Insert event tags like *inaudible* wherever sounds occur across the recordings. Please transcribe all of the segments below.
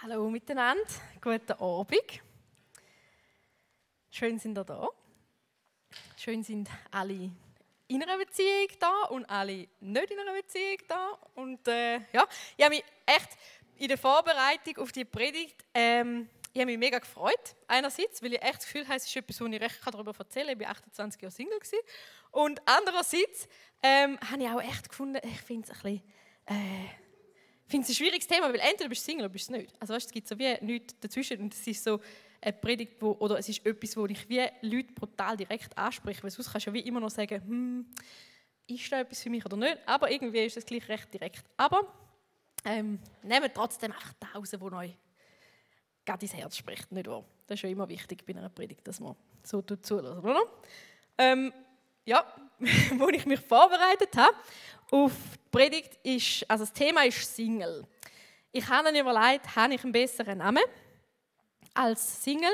Hallo miteinander, guten Abend. Schön sind ihr da. Schön sind alle in einer Beziehung da und alle nicht in einer Beziehung da. Und äh, ja, ich habe mich echt in der Vorbereitung auf die Predigt ähm, ich habe mich mega gefreut. Einerseits, weil ich echt das Gefühl habe, es ist etwas, wo ich recht darüber erzählen kann. Ich war 28 Jahre Single. Gewesen. Und andererseits ähm, habe ich auch echt gefunden, ich finde es ein bisschen... Äh, finde es ein schwieriges Thema, weil entweder bist du Single oder bist du nicht. Also weißt, es gibt so wie nichts dazwischen und es ist so eine Predigt, wo, oder es ist etwas, wo ich wie Leute brutal direkt anspreche, weil sonst kannst du ja wie immer noch sagen, hm, ist da etwas für mich oder nicht, aber irgendwie ist es gleich recht direkt. Aber ähm, nehmt trotzdem einfach Tausend, wo euch gerade ins Herz spricht, nicht wahr? Das ist ja immer wichtig bei einer Predigt, dass man so zulässt, oder? Ähm, ja, *laughs* wo ich mich vorbereitet habe auf die Predigt ist, also das Thema ist Single. Ich habe mir überlegt, habe ich einen besseren Namen als Single?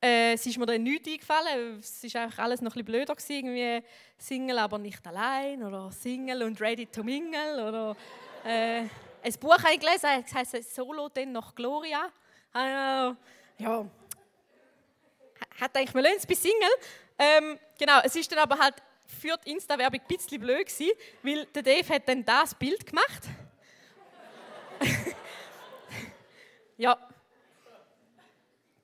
Äh, es ist mir dann nichts eingefallen. Es war einfach alles noch ein bisschen blöder gewesen, irgendwie Single, aber nicht allein oder Single und Ready to Mingle oder äh, ein Buch habe ich gelesen, das heißt Solo denn noch Gloria. Äh, ja, hat eigentlich mal bei Single. Ähm, genau, es ist dann aber halt für die Insta-Werbung ein bisschen blöd gewesen, weil der Dave hat dann das Bild gemacht. *laughs* ja.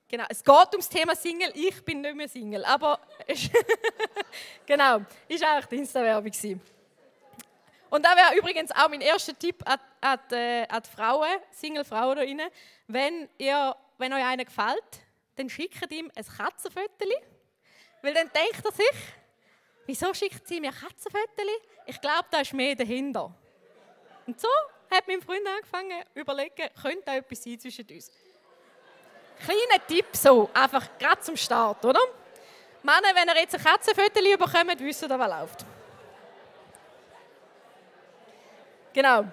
Genau, es geht ums Thema Single. Ich bin nicht mehr Single, aber *laughs* *laughs* genau, ist eigentlich die Insta-Werbung Und da wäre übrigens auch mein erster Tipp an, an, äh, an die Frauen, Single-Frauen da rein. Wenn, wenn euch einer gefällt, dann schickt ihm ein Katzenfoto, weil dann denkt er sich, Wieso schickt sie mir Katzenfotos? Ich glaube, da ist mehr dahinter. Und so hat mein Freund angefangen zu überlegen, könnte da etwas sein zwischen uns. Kleiner Tipp so, einfach gerade zum Start, oder? Männer, wenn ihr jetzt ein Katzenfoto bekommt, wissen ihr, was läuft. Genau.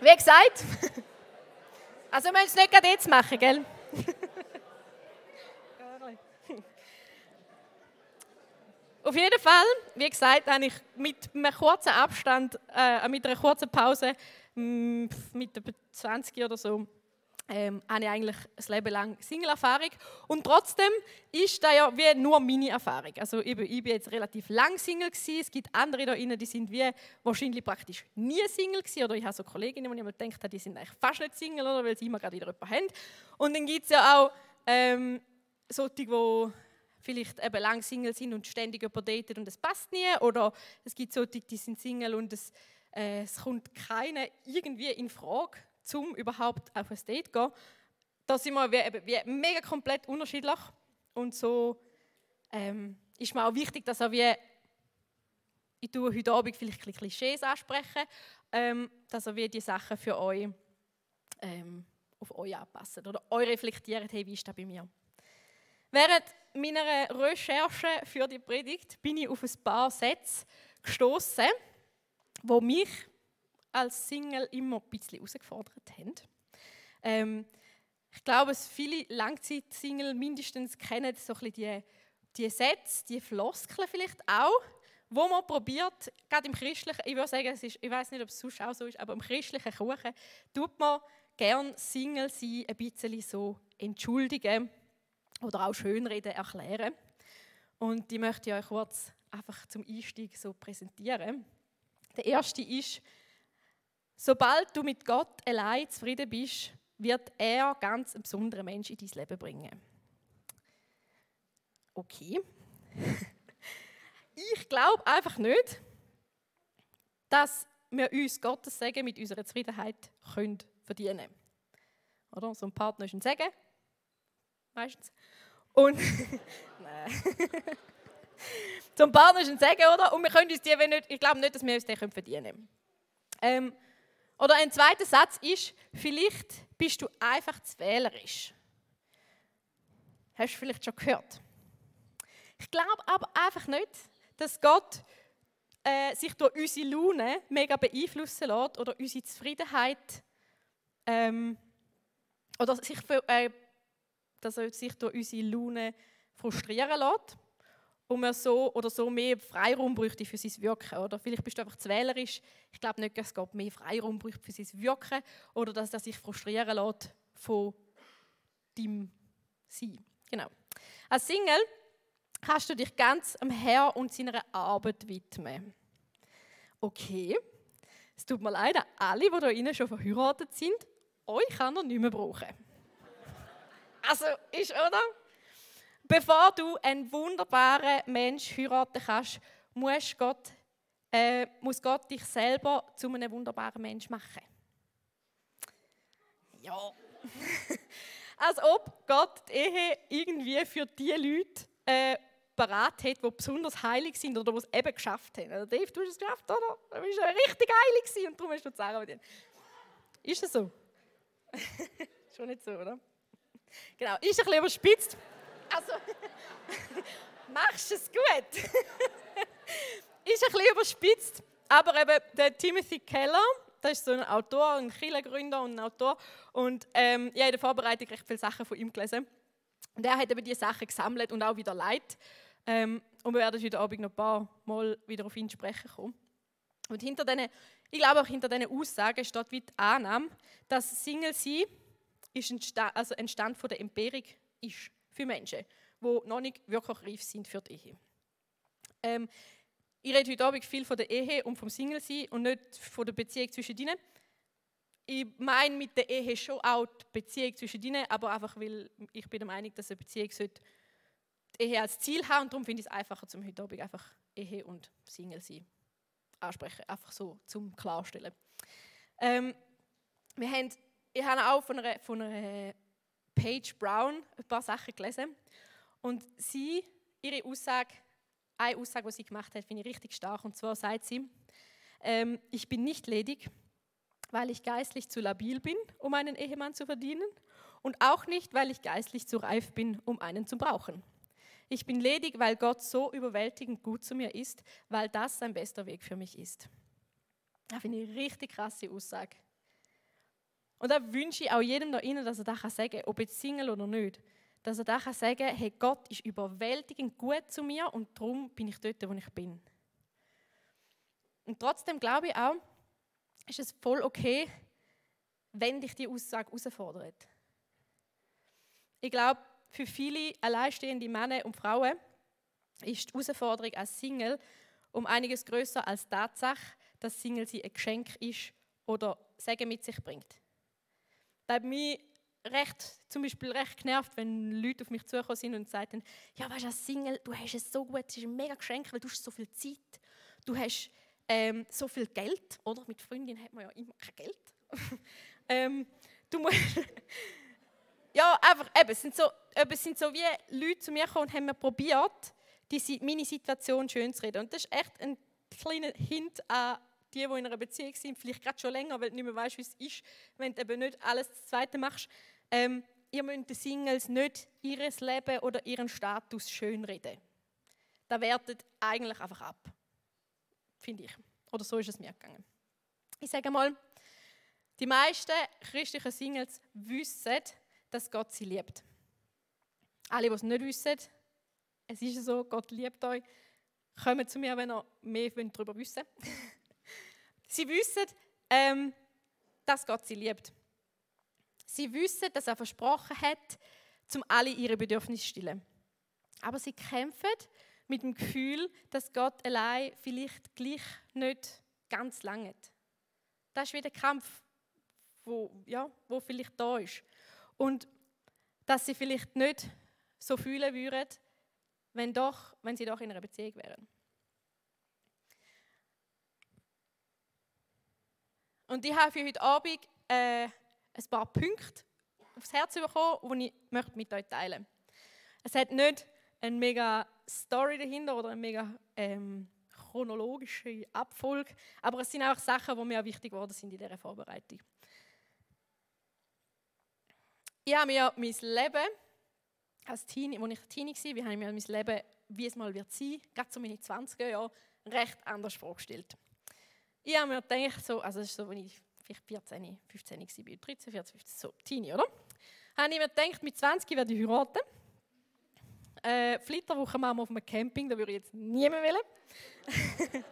Wie gesagt, *laughs* also wir müssen es nicht gerade jetzt machen, gell? *laughs* Auf jeden Fall, wie gesagt, habe ich mit einem kurzen Abstand, äh, mit einer kurzen Pause, mm, mit etwa 20 oder so, ähm, habe ich eigentlich ein Leben lang Single-Erfahrung. Und trotzdem ist das ja wie nur meine Erfahrung. Also ich bin, ich bin jetzt relativ lang Single gewesen. Es gibt andere da drinnen, die sind wie wahrscheinlich praktisch nie Single gewesen. Oder ich habe so Kolleginnen, die ich mir gedacht habe, die sind eigentlich fast nicht Single, oder, weil sie immer gerade wieder jemanden haben. Und dann gibt es ja auch ähm, solche, die vielleicht eben lang Single sind und ständig daten und es passt nie. Oder es gibt solche, die sind Single und es, äh, es kommt keiner irgendwie in Frage, um überhaupt auf ein Date zu gehen. Da sind wir wie, wie mega komplett unterschiedlich. Und so ähm, ist mir auch wichtig, dass auch wie ich tue heute Abend vielleicht ein Klischees ansprechen, ähm, dass ihr die Sachen für euch ähm, auf euch anpassen oder euch reflektieren, hey, wie ist das bei mir? Während meiner Recherche für die Predigt bin ich auf ein paar Sätze gestoßen, wo mich als Single immer ein bisschen herausgefordert haben. Ähm, ich glaube, viele Langzeit-Single mindestens kennen so ein die, die Sätze, die Floskeln vielleicht auch, wo man probiert, gerade im christlichen, ich würde sagen, ist, ich weiß nicht, ob es sonst auch so ist, aber im christlichen Kuchen tut man gern Single sein ein bisschen so entschuldigen oder auch Schönreden erklären. Und die möchte ich euch kurz einfach zum Einstieg so präsentieren. Der erste ist, sobald du mit Gott allein zufrieden bist, wird er ganz einen besonderen Mensch in dein Leben bringen. Okay. *laughs* Ich glaube einfach nicht, dass wir uns Gottes Segen mit unserer Zufriedenheit können verdienen können. Oder? So ein Partner ist ein Segen, meistens. Und *laughs* *laughs* zum Partner ist ein Segen, oder? Und wir können uns die, wenn nicht, ich glaube nicht, dass wir uns den verdienen können. Ähm, oder ein zweiter Satz ist, vielleicht bist du einfach zu wählerisch. Hast du vielleicht schon gehört? Ich glaube aber einfach nicht, dass Gott äh, sich durch unsere Laune mega beeinflussen lässt oder unsere Zufriedenheit ähm, oder sich für, äh, dass er sich durch unsere Laune frustrieren lässt. und man so oder so mehr Freiraum bräuchte für sein Wirken. Oder vielleicht bist du einfach zu wählerisch. Ich glaube nicht, dass Gott mehr Freiraum braucht für sein Wirken oder dass er sich frustrieren lässt von deinem Sein. Genau. Als Single kannst du dich ganz am Herr und seiner Arbeit widmen. Okay, es tut mir leid, alle, die innen schon verheiratet sind, euch kann er nicht mehr brauchen. Also, ist, oder? Bevor du einen wunderbaren Mensch heiraten kannst, muss Gott, äh, muss Gott dich selber zu einem wunderbaren Mensch machen. Ja. *laughs* Als ob Gott die Ehe irgendwie für die Leute äh, parat hat, die besonders heilig sind oder die es eben geschafft haben. Also Dave, du hast es geschafft, oder? Du bist ja richtig heilig und darum hast du Sarah mit dir. Ist das so? *laughs* Schon nicht so, oder? Genau, ist ein bisschen überspitzt. Also, *laughs* machst es gut. *laughs* ist ein bisschen überspitzt, aber eben der Timothy Keller, das ist so ein Autor, ein Kirchengründer und ein Autor. Und ähm, ich habe in der Vorbereitung recht viele Sachen von ihm gelesen. Und er hat eben diese Sachen gesammelt und auch wieder Leid. Ähm, und wir werden heute Abend noch ein paar Mal wieder auf ihn sprechen kommen. Und hinter diesen, ich glaube auch hinter diesen Aussagen steht wie die Annahme, dass Single sein ist ein Stand, also ein Stand von der Empirik ist für Menschen, die noch nicht wirklich reif sind für die Ehe. Ähm, ich rede heute Abend viel von der Ehe und vom Single-Sein und nicht von der Beziehung zwischen ihnen. Ich meine mit der Ehe schon auch die Beziehung zwischen ihnen, aber einfach, weil ich bin der Meinung, dass eine Beziehung sollte die Ehe als Ziel haben und darum finde ich es einfacher, zum heute Abend einfach Ehe und Single-Sein ansprechen, einfach so zum Klarstellen. Ähm, wir haben, ich habe auch von einer, von einer Paige Brown ein paar Sachen gelesen. Und sie, ihre Aussage, eine Aussage, die sie gemacht hat, finde ich richtig stark. Und zwar sagt sie, ähm, ich bin nicht ledig, weil ich geistlich zu labil bin, um einen Ehemann zu verdienen. Und auch nicht, weil ich geistlich zu reif bin, um einen zu brauchen. Ich bin ledig, weil Gott so überwältigend gut zu mir ist, weil das sein bester Weg für mich ist. Das finde ich eine richtig krasse Aussage. Und da wünsche ich auch jedem da innen, dass er das sagen kann, ob jetzt Single oder nicht. Dass er da kann sagen hey, Gott ist überwältigend gut zu mir und darum bin ich dort, wo ich bin. Und trotzdem glaube ich auch, ist es voll okay, wenn dich die Aussage herausfordert. Ich glaube, für viele alleinstehende Männer und Frauen ist die Herausforderung als Single um einiges größer als die Tatsache, dass Single sie ein Geschenk ist oder Segen mit sich bringt. Das hat mich recht, zum Beispiel recht genervt, wenn Leute auf mich zugekommen sind und sagten, ja, weißt du, als Single, du hast es so gut, es ist ein mega Geschenk, weil du hast so viel Zeit, du hast ähm, so viel Geld, oder? Mit Freundin hat man ja immer kein Geld. *laughs* ähm, du musst *laughs* ja, einfach, eben, es sind so, es sind so wie Leute zu mir gekommen und haben mir probiert, die, meine Situation schön zu reden. Und das ist echt ein kleiner Hint an die, die in einer Beziehung sind, vielleicht gerade schon länger, weil du nicht mehr weißt, wie es ist, wenn du eben nicht alles das Zweite machst. Ähm, ihr müsst den Singles nicht ihr Leben oder ihren Status schönreden. Da wertet eigentlich einfach ab. Finde ich. Oder so ist es mir gegangen. Ich sage mal, die meisten christlichen Singles wissen, dass Gott sie liebt. Alle, die es nicht wissen, es ist so, Gott liebt euch, kommen zu mir, wenn ihr mehr darüber wissen wollt. *laughs* Sie wissen, ähm, dass Gott sie liebt. Sie wissen, dass er versprochen hat, zum alle ihre Bedürfnisse zu stillen. Aber sie kämpfen mit dem Gefühl, dass Gott allein vielleicht gleich nicht ganz lange. Das ist wieder der Kampf, wo, ja, wo vielleicht da ist. Und dass sie vielleicht nicht so fühlen würden, wenn, doch, wenn sie doch in einer Beziehung wären. Und ich habe für heute Abend äh, ein paar Punkte aufs Herz bekommen, die ich möchte mit euch teilen möchte. Es hat nicht eine mega Story dahinter oder eine mega ähm, chronologische Abfolge, aber es sind auch Sachen, die mir wichtig geworden sind in dieser Vorbereitung. Ich habe mir mein Leben als Teenie, als ich Teenie war, wie habe ich mir mein Leben, wie es mal wird sein, gerade so meine 20er Jahre, recht anders vorgestellt. Ich habe mir gedacht, so, also das ist so, wenn ich vielleicht 14, 15 war, 13, 14, 15, so Teenie, oder? Habe ich mir gedacht, mit 20 werde ich heiraten. Äh, Flitterwoche machen wir auf einem Camping, da würde ich jetzt niemand wollen. *laughs*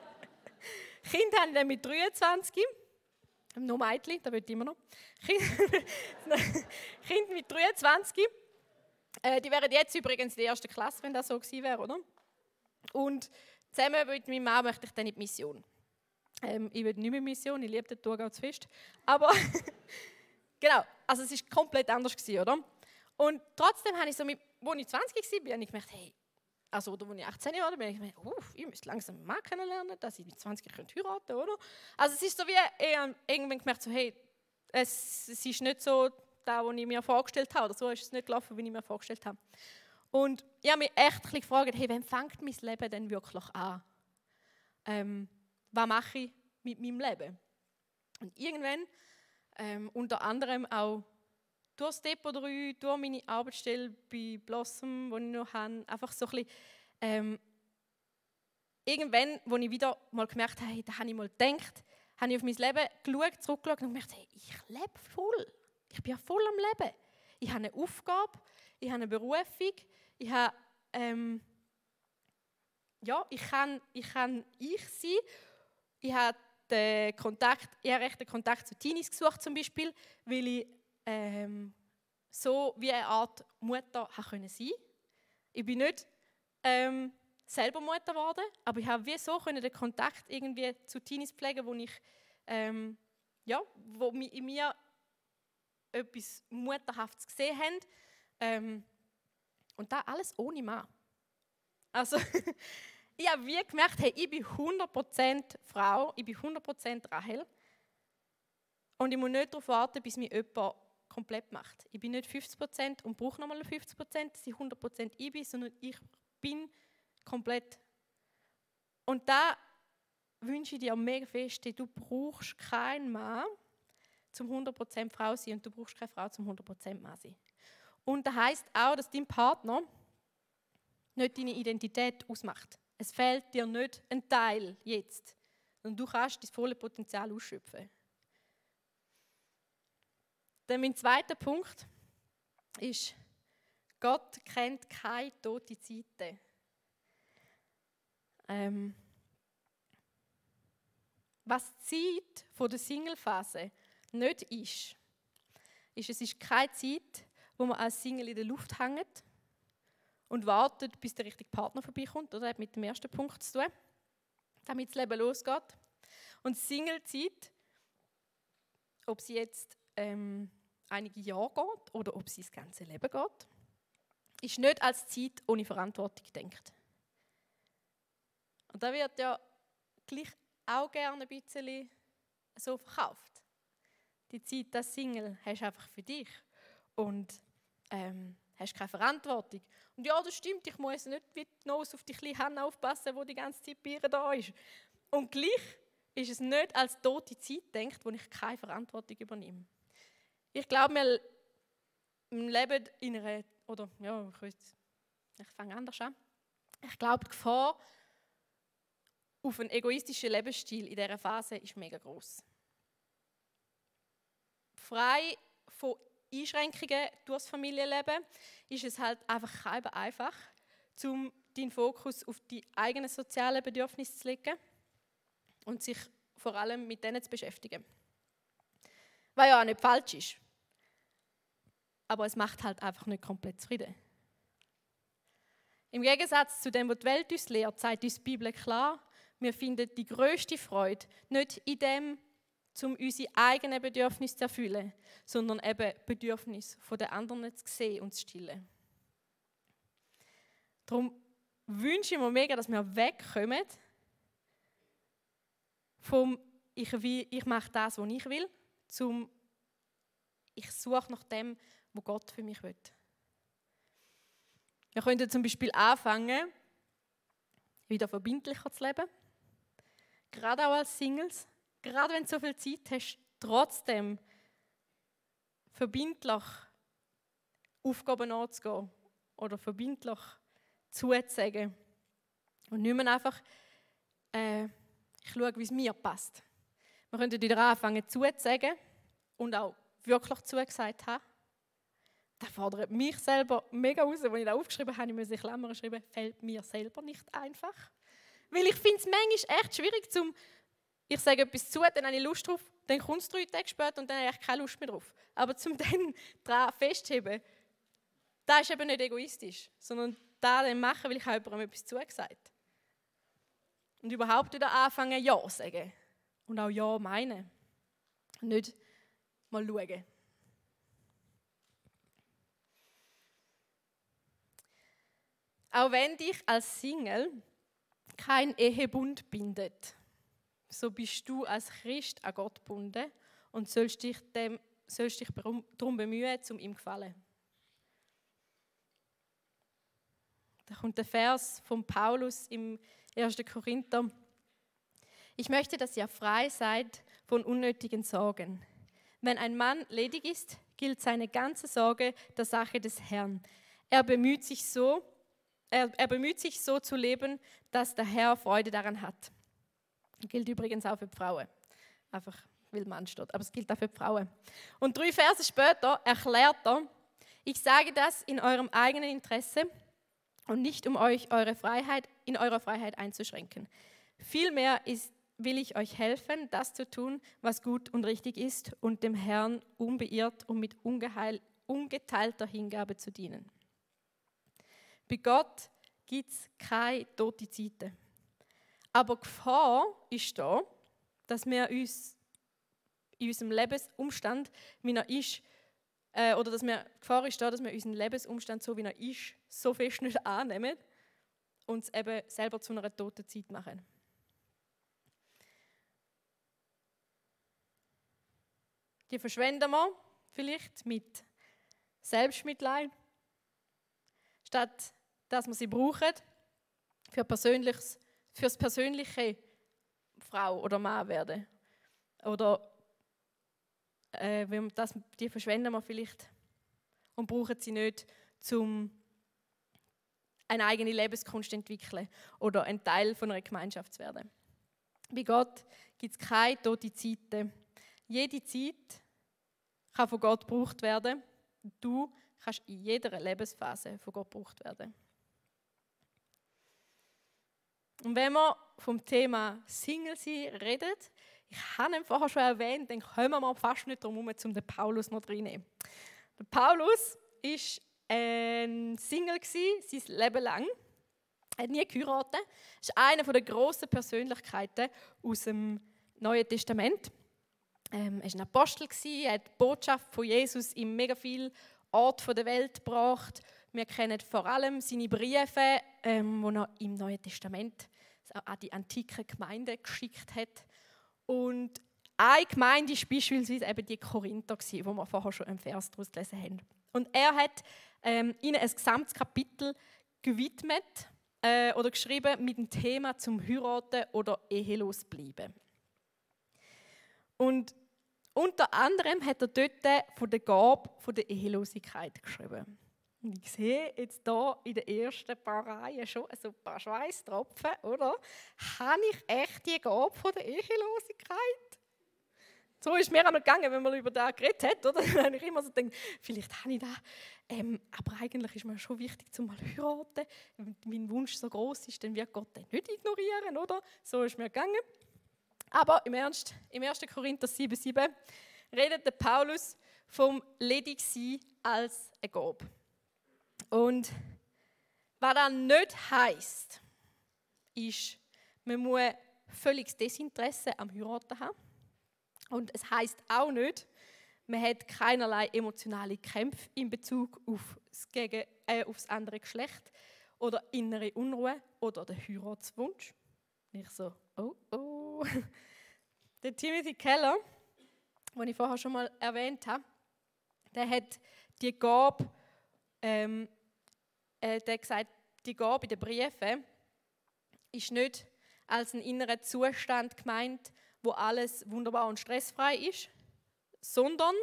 Kind haben dann mit 23. Noch Mädchen, da will ich immer noch. Kind, *laughs* mit 23. Äh, die wären jetzt übrigens die erste Klasse, wenn das so gewesen wäre, oder? Und zusammen mit meinem Mann möchte ich dann in die Mission. Ähm, ich will nicht mehr Mission, ich liebe den Thurgau zu fest. Aber *laughs* genau, also es war komplett anders, gewesen, oder? Und trotzdem habe ich so, mit, als ich 20 war, habe ich gemerkt, hey, also oder als ich 18 war, bin ich gemerkt, uff, ich müsste langsam Mann kennenlernen, dass ich mit 20 heiraten könnte, oder? Also es ist so wie, ich irgendwann gemerkt, so, hey, es, es ist nicht so da, was ich mir vorgestellt habe, oder so ist es nicht gelaufen, wie ich mir vorgestellt habe. Und ich habe mich echt gefragt, hey, wann fängt mein Leben denn wirklich an? Ähm, was mache ich mit meinem Leben? Und irgendwann, ähm, unter anderem auch durch Step 3, durch meine Arbeitsstelle bei Blossom, die ich noch habe, einfach so ein bisschen, ähm, irgendwann, wo ich wieder mal gemerkt habe, hey, da habe ich mal gedacht, habe ich auf mein Leben geschaut, zurückgeschaut und gemerkt, hey, ich lebe voll. Ich bin ja voll am Leben. Ich habe eine Aufgabe, ich habe eine Berufung, ich habe, ähm, ja, ich kann, ich kann ich sein. Ich habe den Kontakt, ich habe den Kontakt zu Teenies gesucht zum Beispiel, weil ich ähm, so wie eine Art Mutter sein Ich bin nicht ähm, selber Mutter geworden, aber ich habe wie so können den Kontakt irgendwie zu Teenies pflegen, wo ich ähm, ja, wo in mir etwas Mutterhaftes gesehen haben. Ähm, und da alles ohne Mann. Also, *laughs* ich habe wie gemerkt, hey, ich bin 100% Frau, ich bin 100% Rahel. Und ich muss nicht darauf warten, bis mich jemand komplett macht. Ich bin nicht 50% und brauche nochmal 50%, dass ich 100% ich bin, sondern ich bin komplett. Und da wünsche ich dir mega fest, du brauchst keinen Mann zum 100% Frau sein und du brauchst keine Frau zum 100% Mann sein. Und das heißt auch, dass dein Partner nicht deine Identität ausmacht. Es fehlt dir nicht ein Teil jetzt, sondern du kannst das volle Potenzial ausschöpfen. Dann mein zweiter Punkt ist, Gott kennt keine tote Zeiten. Ähm, was die Zeit von der Singlephase nicht ist, ist, es ist keine Zeit, wo man als Single in der Luft hängt und wartet, bis der richtige Partner vorbeikommt. Oder hat mit dem ersten Punkt zu tun, damit das Leben losgeht. Und Single-Zeit, ob sie jetzt ähm, einige Jahre geht oder ob sie das ganze Leben geht, ist nicht als Zeit ohne Verantwortung gedacht. Und da wird ja gleich auch gerne ein bisschen so verkauft. Die Zeit als Single hast du einfach für dich und ähm, hast keine Verantwortung. Und ja, das stimmt, ich muss nicht wie die Nose auf die kleine Hand aufpassen, die die ganze Zeit bei ihr da ist. Und gleich ist es nicht als tote Zeit denkt, wo ich keine Verantwortung übernehme. Ich glaube, wir leben in einer, oder ja, ich, ich fange anders an. Ich glaube, die Gefahr auf einen egoistischen Lebensstil in dieser Phase ist mega groß. Frei von Einschränkungen durchs Familienleben ist es halt einfach einfach, um deinen Fokus auf die eigenen sozialen Bedürfnisse zu legen und sich vor allem mit denen zu beschäftigen. Was ja auch nicht falsch ist. Aber es macht halt einfach nicht komplett zufrieden. Im Gegensatz zu dem, was die Welt uns lehrt, sagt uns die Bibel klar, wir finden die größte Freude nicht in dem, um unsere eigenen Bedürfnisse zu erfüllen, sondern eben Bedürfnisse der anderen zu sehen und zu stillen. Darum wünsche ich mir mega, dass wir wegkommen vom ich, will, ich mache das, was ich will, zum ich suche nach dem, was Gott für mich will. Wir könnten zum Beispiel anfangen, wieder verbindlicher zu leben. Gerade auch als Singles. Gerade wenn du so viel Zeit hast, trotzdem verbindlich Aufgaben anzugehen oder verbindlich zuzusagen. Und nicht mehr einfach, äh, ich schaue, wie es mir passt. Wir könnten wieder anfangen zuzusagen und auch wirklich zugesagt haben. das fordert mich selber mega raus. Als ich das aufgeschrieben habe, ich in Klammern schreiben, fällt mir selber nicht einfach. Weil ich finde es manchmal echt schwierig, zum ich sage etwas zu, dann habe ich Lust drauf, dann kommt es drei Tage später und dann habe ich keine Lust mehr drauf. Aber zum *laughs* dann daran festzuheben, das ist eben nicht egoistisch, sondern da dann machen, weil ich auch jemandem etwas zugesagt Und überhaupt wieder anfangen, Ja sagen. Und auch Ja meinen. Nicht mal schauen. Auch wenn dich als Single kein Ehebund bindet, so bist du als Christ an Gott gebunden und sollst dich, dem, sollst dich darum bemühen, um ihm zu gefallen. Da kommt der Vers von Paulus im 1. Korinther. Ich möchte, dass ihr frei seid von unnötigen Sorgen. Wenn ein Mann ledig ist, gilt seine ganze Sorge der Sache des Herrn. Er bemüht sich so, er, er bemüht sich so zu leben, dass der Herr Freude daran hat. Gilt übrigens auch für die Frauen. Einfach, weil Mann steht. Aber es gilt auch für die Frauen. Und drei Verse später erklärt er, ich sage das in eurem eigenen Interesse und nicht um euch eure Freiheit, in eurer Freiheit einzuschränken. Vielmehr ist, will ich euch helfen, das zu tun, was gut und richtig ist und dem Herrn unbeirrt und mit ungeheil, ungeteilter Hingabe zu dienen. Bei Gott gibt es keine tote Zeiten. Aber Gefahr ist da, dass wir uns in unserem Lebensumstand, wie er ist, äh, oder dass wir, Gefahr ist da, dass wir unseren Lebensumstand, so wie er ist, so fest nicht *laughs* annehmen und es eben selber zu einer toten Zeit machen. Die verschwenden wir vielleicht mit Selbstmitleid, statt dass wir sie brauchen für persönliches, fürs persönliche Frau oder Mann werden. Oder äh, das, die verschwenden wir vielleicht und brauchen sie nicht, um eine eigene Lebenskunst zu entwickeln oder ein Teil von einer Gemeinschaft zu werden. Bei Gott gibt es keine tote Zeiten. Jede Zeit kann von Gott gebraucht werden. Du kannst in jeder Lebensphase von Gott gebraucht werden. Und wenn wir vom Thema Single sein reden, ich habe ihn vorher schon erwähnt, dann kommen wir fast nicht darum um den Paulus noch reinzunehmen. Der Paulus war ein Single sein Leben lang. Er hat nie geheiratet. Er ist eine der grossen Persönlichkeiten aus dem Neuen Testament. Ähm, er war ein Apostel, er hat die Botschaft von Jesus in mega vielen Orten der Welt gebracht. Wir kennen vor allem seine Briefe, ähm, die er im Neuen Testament an die antike Gemeinde geschickt hat. Und eine Gemeinde war beispielsweise eben die Korinther, die wir vorher schon im Vers daraus gelesen haben. Und er hat ähm, ihnen ein gesamtes Kapitel gewidmet äh, oder geschrieben mit dem Thema zum Heiraten oder ehelos bleiben. Und unter anderem hat er dort von der Gabe von der Ehelosigkeit geschrieben. Und ich sehe jetzt hier in den ersten paar Reihen schon ein paar Schweißtropfen, oder? Habe ich echt die Gabe von der Ehelosigkeit? So ist mir einmal gegangen, wenn man über das geredet hat, oder? *laughs* Habe ich immer so gedacht, vielleicht habe ich das. Ähm, aber eigentlich ist mir schon wichtig, zum mal heiraten. Wenn mein Wunsch so groß ist, dann wird Gott den nicht ignorieren, oder? So ist mir gegangen. Aber im Ernst, im 1. Korinther 7,7 redet der Paulus vom Ledigsein als eine Gabe. Und was das nicht heisst, ist, man muss völliges Desinteresse am Heiraten haben. Und es heißt auch nicht, man hat keinerlei emotionale Kämpfe in Bezug auf das, Gegen äh, auf das andere Geschlecht oder innere Unruhe oder den Heiratswunsch. Ich so, oh oh. *laughs* Der Timothy Keller, den ich vorher schon mal erwähnt habe, der hat die Gabe ähm, äh, der gesagt, die Gabe in den Briefen ist nicht als ein innerer Zustand gemeint, wo alles wunderbar und stressfrei ist, sondern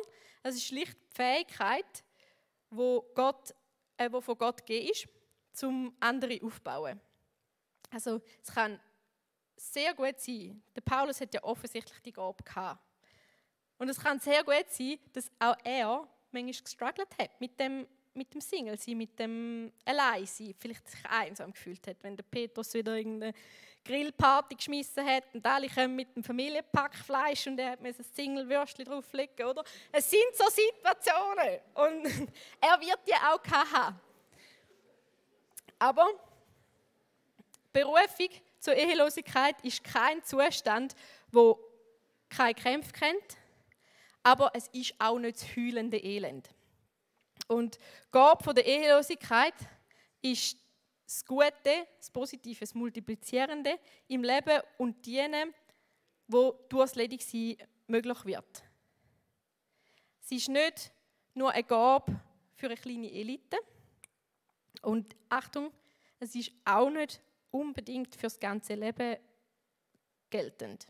es ist schlicht die Fähigkeit, wo, Gott, äh, wo von Gott gegeben ist, zum andere aufbauen. Also es kann sehr gut sein, der Paulus hat ja offensichtlich die Gabe gehabt. Und es kann sehr gut sein, dass auch er manchmal gestruggelt hat mit dem, mit dem Single sein, mit dem Alleinsein, vielleicht sich einsam gefühlt hat, wenn der Petrus wieder irgendeine Grillparty geschmissen hat und alle kommen mit dem Familienpack Fleisch und er hat mir ein Single-Würstchen drauflegen, oder? Es sind so Situationen und *laughs* er wird die auch haben. Aber Berufung zur Ehelosigkeit ist kein Zustand, wo keine Kämpfe kennt, aber es ist auch nicht das heulende Elend. Und Gabe von der Ehelosigkeit ist das Gute, das Positive, das Multiplizierende im Leben und Dienen, wo durch das Ledigsein möglich wird. Es ist nicht nur eine Gabe für eine kleine Elite. Und Achtung, es ist auch nicht unbedingt für das ganze Leben geltend.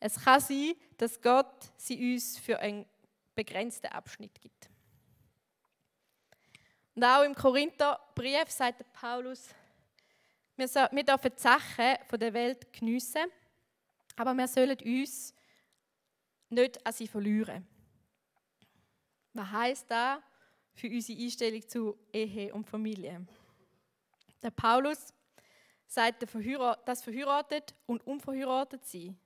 Es kann sein, dass Gott sie uns für einen begrenzten Abschnitt gibt. Und auch im Korintherbrief sagt Paulus, wir, dürfen die Sachen der Welt geniessen, aber wir sollen uns nicht an sie verlieren. Was heißt da für unsere Einstellung zu Ehe und Familie? Der Paulus sagt, dass verheiratet und unverheiratet sein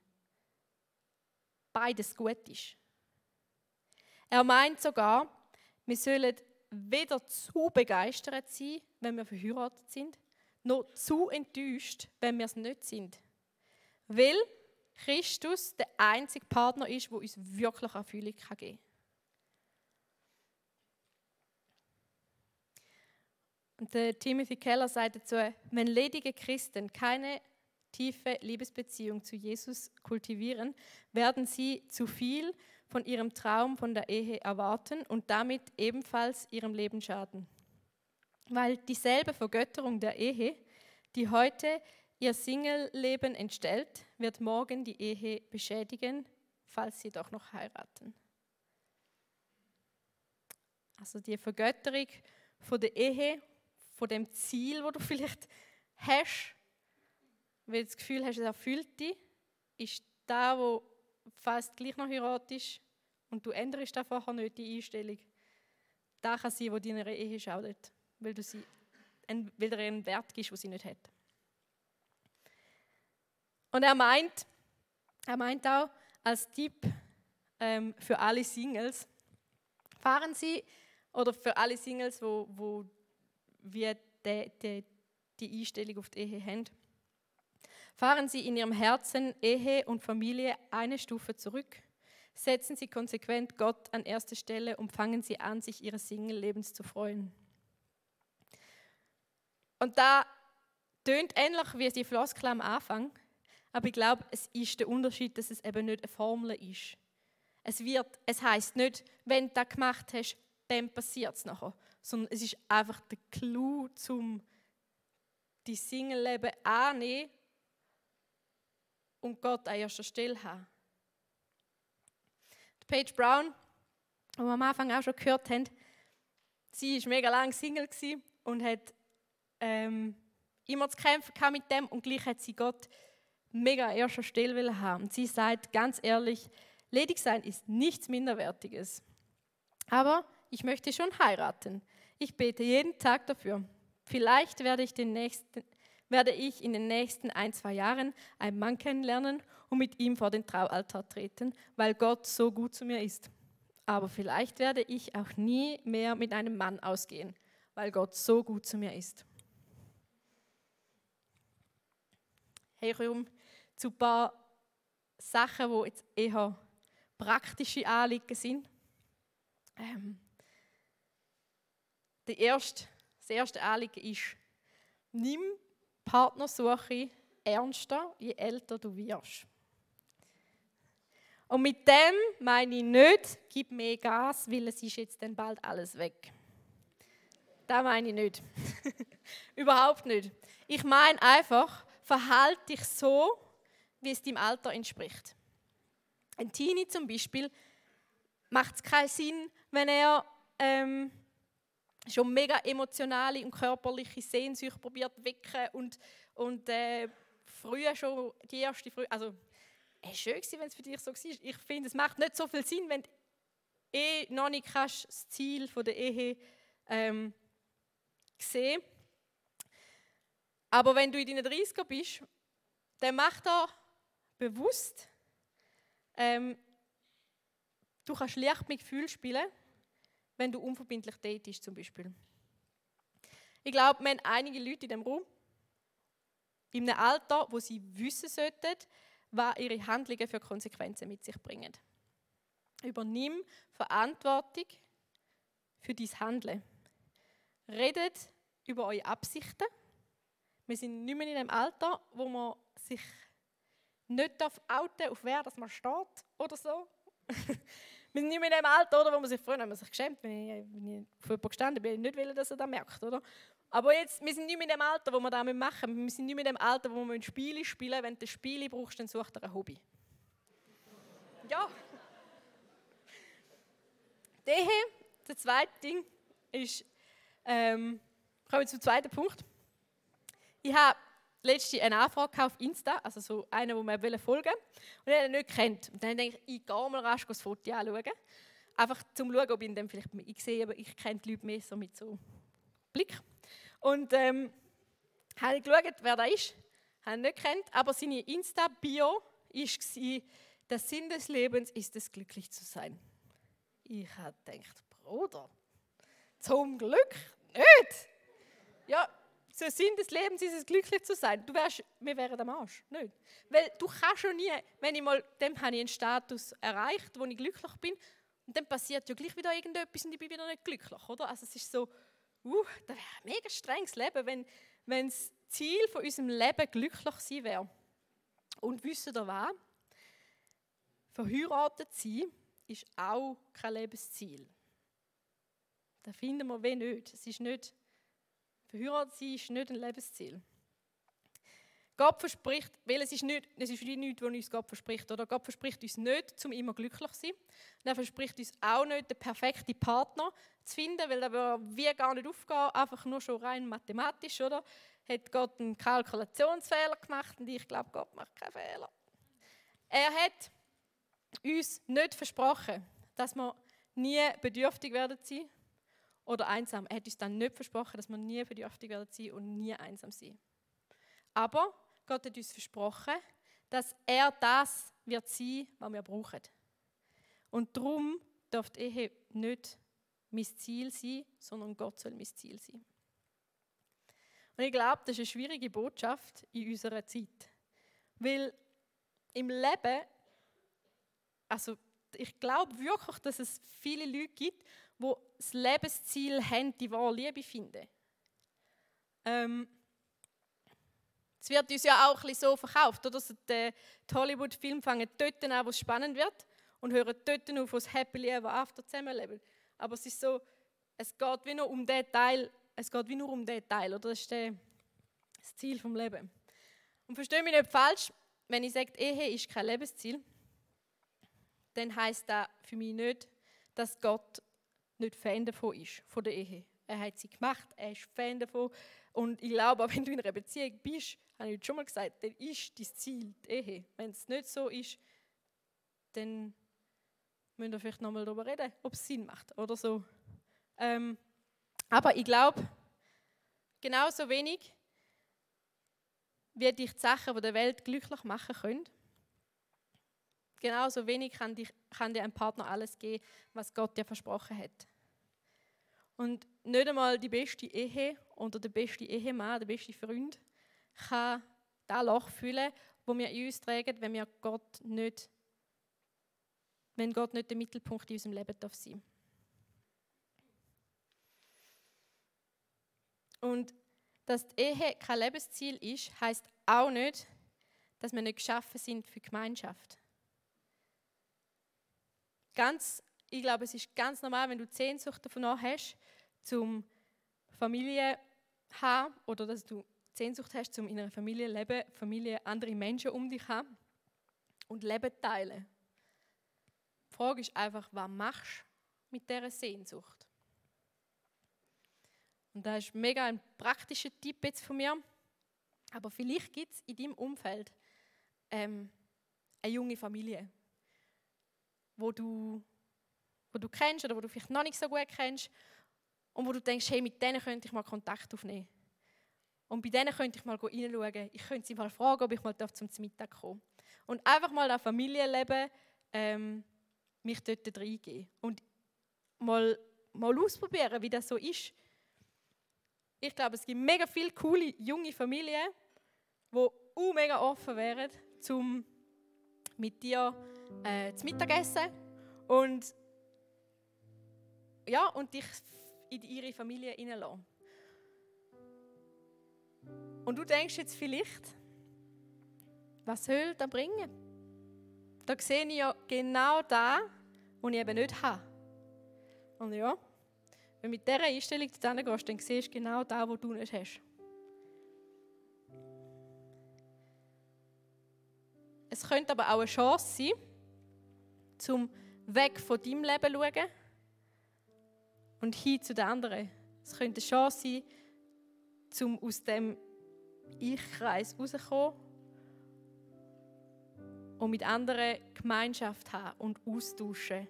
beides gut ist. Er meint sogar, wir sollen weder zu begeistert sein, wenn wir verheiratet sind, noch zu enttäuscht, wenn wir es nicht sind. Weil Christus der einzige Partner ist, der uns wirklich Erfüllung geben kann. Und Timothy Keller sagt dazu, wenn ledige Christen keine tiefe Liebesbeziehung zu Jesus kultivieren, werden sie zu viel von ihrem Traum von der Ehe erwarten und damit ebenfalls ihrem Leben schaden. Weil dieselbe Vergötterung der Ehe, die heute ihr Single-Leben entstellt, wird morgen die Ehe beschädigen, falls sie doch noch heiraten. Also die Vergötterung von der Ehe, von dem Ziel, wo du *laughs* vielleicht hast, weil du das Gefühl hast, es erfüllt dich, ist da, wo fast gleich noch heiratest und du änderst da vorher nicht die Einstellung, da kann sein, wo deiner Ehe schadet, weil du sie, weil du einen Wert gibst, den sie nicht hat. Und er meint, er meint auch als Tipp ähm, für alle Singles, fahren Sie, oder für alle Singles, wo, wo wir die, die, die Einstellung auf die Ehe haben, fahren Sie in Ihrem Herzen Ehe und Familie eine Stufe zurück Setzen Sie konsequent Gott an erste Stelle und fangen Sie an, sich Ihres Single-Lebens zu freuen. Und da tönt ähnlich wie die Floskel am Anfang, aber ich glaube, es ist der Unterschied, dass es eben nicht eine Formel ist. Es, wird, es heißt nicht, wenn du das gemacht hast, dann passiert es nachher, sondern es ist einfach der Clou, zum die Single-Leben annehmen und Gott an erster Stelle haben. Paige Brown, die wir am Anfang auch schon gehört haben, sie war mega lang Single und hat ähm, immer zu kämpfen mit dem und gleich hat sie Gott mega an erster Stelle haben. Und sie sagt ganz ehrlich, ledig sein ist nichts Minderwertiges. Aber ich möchte schon heiraten. Ich bete jeden Tag dafür. Vielleicht werde ich, den nächsten, werde ich in den nächsten ein, zwei Jahren einen Mann kennenlernen und mit ihm vor den Traualtar treten, weil Gott so gut zu mir ist. Aber vielleicht werde ich auch nie mehr mit einem Mann ausgehen, weil Gott so gut zu mir ist. Hey, komm zu ein paar Sachen, die jetzt eher praktische Anliegen sind. Ähm, erste, das erste Anliegen ist, nimm Partnersuche ernster, je älter du wirst. Und mit dem meine ich nicht, gib mehr Gas, weil es ist jetzt dann bald alles weg. Das meine ich nicht. *laughs* Überhaupt nicht. Ich meine einfach, verhalte dich so, wie es deinem Alter entspricht. Ein Teenie zum Beispiel macht es keinen Sinn, wenn er ähm, schon mega emotionale und körperliche Sehnsucht probiert wecken und, und äh, früher schon die erste, früh, also es war schön, wenn es für dich so war. Ich finde, es macht nicht so viel Sinn, wenn du eh noch nicht kannst, das Ziel von der Ehe ähm, sehen. Aber wenn du in deinen 30er bist, dann mach da bewusst, ähm, du kannst leicht mit Gefühl spielen, wenn du unverbindlich datest zum Beispiel. Ich glaube, wir haben einige Leute in dem Raum, in einem Alter, wo sie wissen sollten, was ihre Handlungen für Konsequenzen mit sich bringen. Übernimm Verantwortung für dein Handeln. Redet über eure Absichten. Wir sind nicht mehr in dem Alter, wo man sich nicht auf outen auf wer das man steht oder so. *laughs* wir sind nicht mehr in dem Alter, oder, wo man sich früher man sich geschämt, wenn ich, wenn ich auf jemanden gestanden bin, nicht will, dass er das merkt, oder? Aber jetzt, wir sind nicht mehr in dem Alter, wo wir das machen müssen. Wir sind nicht mehr in dem Alter, wo wir Spiele spielen Wenn du Spiele brauchst, dann such dir ein Hobby. Ja. Der hier, der zweite Ding, ist, ähm, kommen wir zum zweiten Punkt. Ich habe letzte eine Anfrage auf Insta, also so eine, wo man folgen will, und ihn nicht kennt. Und dann denke ich, ich gehe mal rasch das Foto anschauen. Einfach zum schauen, ob ich ihn dann vielleicht, ich sehe, aber ich kenne die Leute mehr so mit so Blick. Und ähm, habe ich geschaut, wer da ist. Habe ihn nicht kennt, aber seine Insta-Bio war, der Sinn des Lebens ist es, glücklich zu sein. Ich habe gedacht, Bruder, zum Glück nicht. Der Sinn des Lebens ist es, glücklich zu sein. Du wärst, wir wären am Arsch, nicht? Weil du kannst schon nie, wenn ich mal, dem habe ich einen Status erreicht, wo ich glücklich bin, und dann passiert ja gleich wieder irgendetwas und ich bin wieder nicht glücklich, oder? Also es ist so, uh, das wäre ein mega strenges Leben, wenn, wenn das Ziel von unserem Leben glücklich sein wäre. Und wissen ihr was? Verheiratet sein ist auch kein Lebensziel. Das finden wir wie nicht. Es ist nicht, verheiratet sein ist nicht ein Lebensziel. Gott verspricht, weil es ist, nicht, es ist wie nichts, was uns Gott verspricht. Oder Gott verspricht uns nicht, zum immer glücklich zu sein. Und er verspricht uns auch nicht, den perfekten Partner zu finden, weil würde wie gar nicht aufgehen, einfach nur schon rein mathematisch, oder? Hat Gott einen Kalkulationsfehler gemacht und ich glaube, Gott macht keinen Fehler. Er hat uns nicht versprochen, dass wir nie bedürftig werden sein oder einsam. Er hat uns dann nicht versprochen, dass wir nie bedürftig werden sein und nie einsam sein. Aber Gott hat uns versprochen, dass er das wird sein, was wir brauchen. Und darum darf die Ehe nicht mein Ziel sein, sondern Gott soll mein Ziel sein. Und ich glaube, das ist eine schwierige Botschaft in unserer Zeit. Weil im Leben, also ich glaube wirklich, dass es viele Leute gibt, die das Lebensziel haben, die wahre Liebe finden. Ähm, es wird uns ja auch ein so verkauft, oder? Also die, Hollywood-Filme fangen dort an, wo es spannend wird und hören dort auf, wo es Happily Ever After zusammenleben. Aber es ist so, es geht wie nur um den Teil, es geht wie nur um den Teil, oder? Das ist der, das Ziel vom Leben. Und verstehe mich nicht falsch, wenn ich sage, Ehe ist kein Lebensziel, dann heißt das für mich nicht, dass Gott nicht Fan davon ist, von der Ehe. Er hat sie gemacht, er ist Fan davon. Und ich glaube, *laughs* wenn du in einer Beziehung bist, habe ich schon mal gesagt, dann ist dein Ziel die Ehe. Wenn es nicht so ist, dann müssen wir vielleicht nochmal darüber reden, ob es Sinn macht oder so. Ähm, aber ich glaube, genauso wenig wie dich die Sachen die der Welt glücklich machen können, genauso wenig kann, dich, kann dir ein Partner alles geben, was Gott dir versprochen hat. Und nicht einmal die beste Ehe oder der beste Ehemann, der beste Freund kann das Loch füllen, wo wir in uns tragen, wenn wir Gott nicht, wenn Gott nicht der Mittelpunkt in unserem Leben darf sein. Und dass die Ehe kein Lebensziel ist, heißt auch nicht, dass wir nicht geschaffen sind für Gemeinschaft. Ganz, ich glaube, es ist ganz normal, wenn du die Sehnsucht davon hast, zum Familie haben oder dass du Sehnsucht hast, zum in einer Familie leben, Familie andere Menschen um dich haben und Leben teilen. Die Frage ist einfach, was machst du mit dieser Sehnsucht? Und da ist mega ein praktischer Tipp jetzt von mir. Aber vielleicht gibt es in deinem Umfeld ähm, eine junge Familie, wo du wo du kennst oder wo du vielleicht noch nicht so gut kennst und wo du denkst, hey, mit denen könnte ich mal Kontakt aufnehmen. Und bei denen könnte ich mal reinschauen. Ich könnte sie mal fragen, ob ich mal zum Mittag kommen Und einfach mal das Familienleben ähm, mich dort reingeben. Und mal, mal ausprobieren, wie das so ist. Ich glaube, es gibt mega viele coole junge Familien, die mega offen wären, zum mit dir äh, zu Mittagessen und ja, und dich in ihre Familie hineinlassen. Und du denkst jetzt vielleicht, was soll das bringen? Da sehe ich ja genau das, was ich eben nicht habe. Und ja, wenn du mit dieser Einstellung dorthin gehst, dann siehst du genau das, was du nicht hast. Es könnte aber auch eine Chance sein, zum weg von deinem Leben schauen und hin zu den anderen. Es könnte eine Chance sein, zum aus dem Ich-Kreis rauszukommen und mit anderen Gemeinschaft haben und austauschen.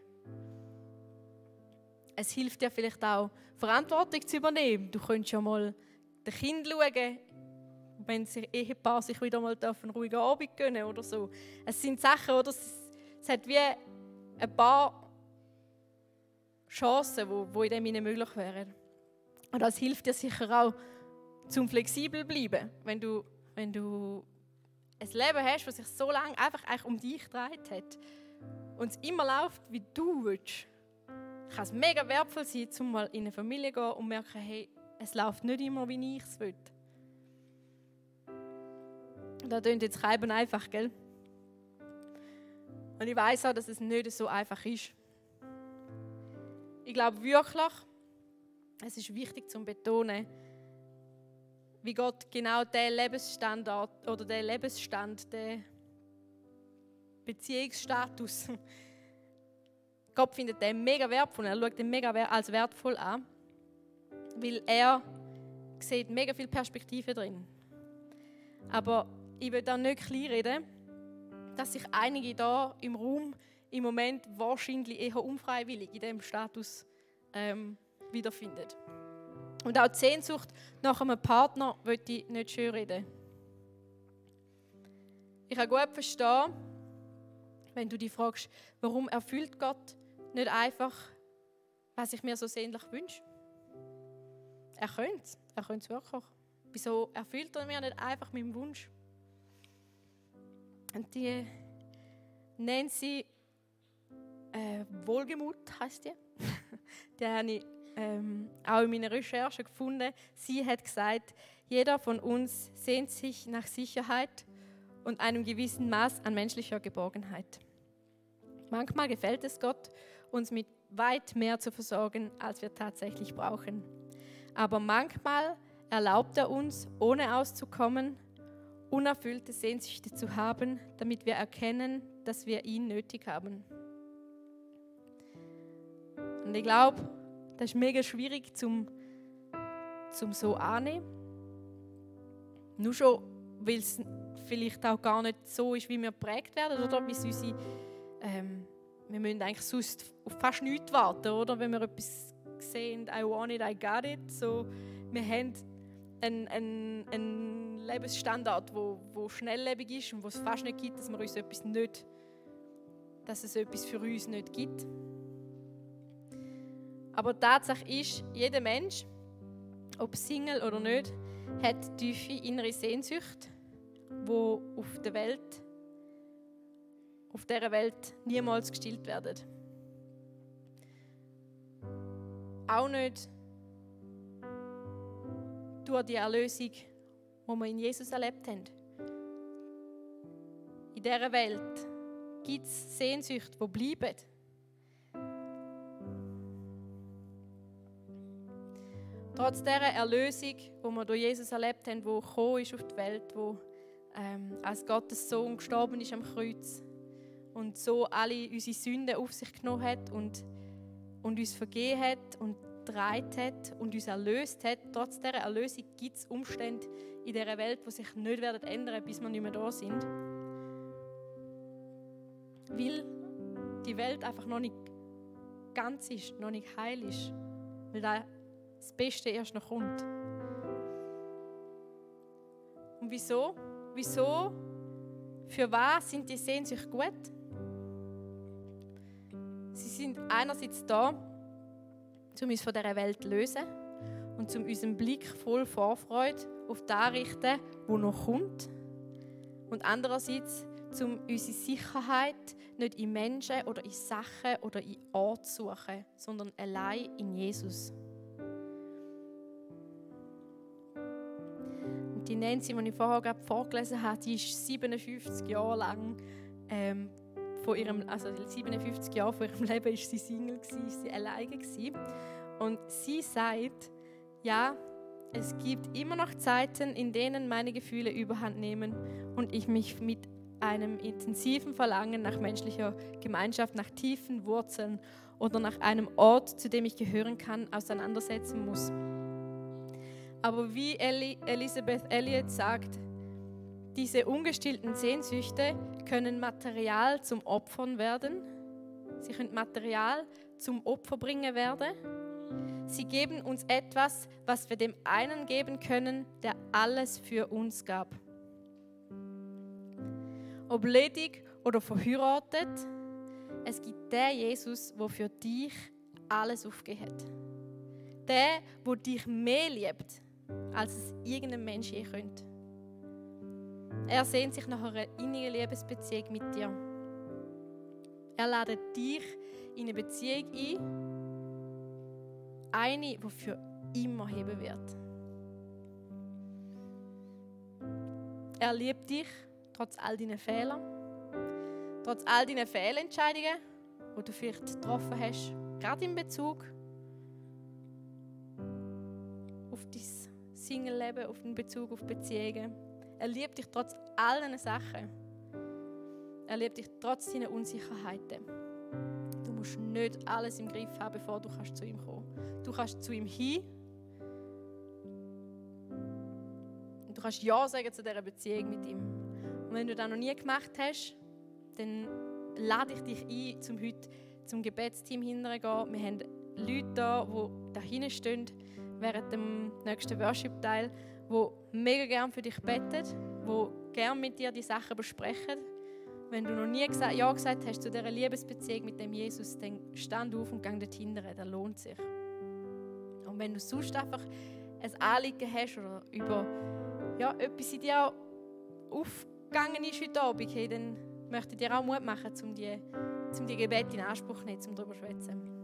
Es hilft dir vielleicht auch, Verantwortung zu übernehmen. Du könntest ja mal den Kind schauen, wenn sich Ehepaar sich wieder mal einen ruhigen Abend gönnen oder so. Es sind Sachen, oder? Es hat wie ein paar Chancen, die, die in dem möglich wären. Und das hilft dir sicher auch, zum flexibel bleiben, wenn du, wenn du ein Leben hast, das sich so lange einfach eigentlich um dich gedreht hat und es immer läuft, wie du willst, kann es mega wertvoll sein, um mal in eine Familie zu gehen und merken, hey, es läuft nicht immer, wie ich es will. Da klingt jetzt Reiben einfach, gell? Und ich weiß auch, dass es nicht so einfach ist. Ich glaube wirklich, es ist wichtig zu betonen, wie Gott genau den Lebensstandard oder den Lebensstand, den Beziehungsstatus, *laughs* Gott findet den mega wertvoll. Er schaut den mega als wertvoll an, weil er sieht mega viel Perspektive drin. Aber ich will da nicht kleinreden, dass sich einige da im Raum im Moment wahrscheinlich eher unfreiwillig in diesem Status ähm, wiederfinden. Und auch die Sehnsucht nach einem Partner möchte ich nicht schön reden. Ich kann gut verstehen, wenn du dich fragst, warum erfüllt Gott nicht einfach, was ich mir so sehnlich wünsche? Er könnte es, er könnte es wirklich. Wieso erfüllt er mir nicht einfach meinen Wunsch? Und die Nancy äh, Wohlgemut heißt die. *laughs* die habe ich ähm, auch in meiner Recherche gefunden. Sie hat gesagt, jeder von uns sehnt sich nach Sicherheit und einem gewissen Maß an menschlicher Geborgenheit. Manchmal gefällt es Gott, uns mit weit mehr zu versorgen, als wir tatsächlich brauchen. Aber manchmal erlaubt er uns, ohne auszukommen, unerfüllte Sehnsüchte zu haben, damit wir erkennen, dass wir ihn nötig haben. Und ich glaube, das ist mega schwierig zum, zum so annehmen. Nur schon, weil es vielleicht auch gar nicht so ist, wie wir geprägt werden, oder wie unsere, ähm, wir müssen eigentlich sonst auf fast nichts warten, oder? Wenn wir etwas sehen, I want it, I got it. So, wir haben einen, einen, einen Lebensstandard, wo, wo schnelllebig ist und wo es fast nicht gibt, dass wir uns etwas nicht, dass es etwas für uns nicht gibt. Aber Tatsache ist, jeder Mensch, ob Single oder nicht, hat tiefe innere Sehnsucht, wo auf der Welt, auf dieser Welt niemals gestillt werden. Auch nicht durch die Erlösung, die wir in Jesus erlebt haben. In dieser Welt gibt es Sehnsüchte, die bleiben. Trotz dieser Erlösung, die wir durch Jesus erlebt haben, wo gekommen ist auf die Welt, wo ähm, als Gottes Sohn gestorben ist am Kreuz und so alle unsere Sünden auf sich genommen hat und, und uns vergeben hat und dreit hat und uns erlöst hat, trotz dieser Erlösung gibt es Umstände in dieser Welt, die sich nicht werden ändern, bis wir nicht mehr da sind. Weil die Welt einfach noch nicht ganz ist, noch nicht heil ist, weil das Beste erst noch kommt. Und wieso? Wieso? Für was sind die Sehnsüchte gut? Sie sind einerseits da, um uns von dieser Welt zu lösen und um unseren Blick voll Vorfreude auf das richten, wo noch kommt. Und andererseits, um unsere Sicherheit nicht in Menschen oder in Sachen oder in Orten zu suchen, sondern allein in Jesus. Und die Nancy, die ich vorher gerade vorgelesen habe, die ist 57 Jahre lang ähm, von ihrem, also 57 Jahre von ihrem *laughs* Leben ist sie Single gewesen, ist sie alleine gewesen. Und sie sagt, ja, es gibt immer noch Zeiten, in denen meine Gefühle überhand nehmen und ich mich mit einem intensiven Verlangen nach menschlicher Gemeinschaft, nach tiefen Wurzeln oder nach einem Ort, zu dem ich gehören kann, auseinandersetzen muss. Aber wie Elisabeth Elliot sagt, diese ungestillten Sehnsüchte können Material zum Opfern werden. Sie können Material zum Opfer bringen werden. Sie geben uns etwas, was wir dem einen geben können, der alles für uns gab. Ob ledig oder verheiratet, es gibt der Jesus, der für dich alles aufgegeben. Der, der dich mehr liebt, als es irgendein Mensch je könnte. Er sehnt sich nach einer innigen Liebesbeziehung mit dir. Er ladet dich in eine Beziehung ein, eine, die für immer heben wird. Er liebt dich trotz all deinen Fehlern, trotz all deinen Fehlentscheidungen, die du vielleicht getroffen hast, gerade in Bezug auf dein Single-Leben, auf den Bezug auf Beziehungen. Er liebt dich trotz all diesen Sachen. Er liebt dich trotz deiner Unsicherheiten. Du musst nicht alles im Griff haben, bevor du kannst zu ihm kommen Du kannst zu ihm hin. Und du kannst Ja sagen zu dieser Beziehung mit ihm. Und wenn du das noch nie gemacht hast, dann lade ich dich ein, zum heute zum Gebetsteam hintergehen. Wir haben Leute da, die da hinten stehen während dem nächsten Worship-Teil, die mega gerne für dich beten, die gerne mit dir die Sachen besprechen. Wenn du noch nie gesagt, Ja gesagt hast zu dieser Liebesbeziehung mit dem Jesus, dann stand auf und gang dorthin, das lohnt sich. Und wenn du sonst einfach ein Anliegen hast oder über ja, etwas in dir aufgegangen ist heute Abend, dann möchte ich dir auch Mut machen, um die, um die Gebete in Anspruch zu nehmen, um darüber zu schwätzen.